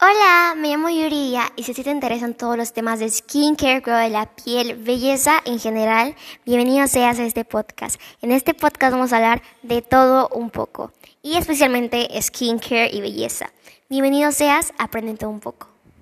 Hola, me llamo Yuridia y si te interesan todos los temas de skincare, cuidado de la piel, belleza en general, bienvenido seas a este podcast. En este podcast vamos a hablar de todo un poco y especialmente skincare y belleza. Bienvenido seas, aprende todo un poco.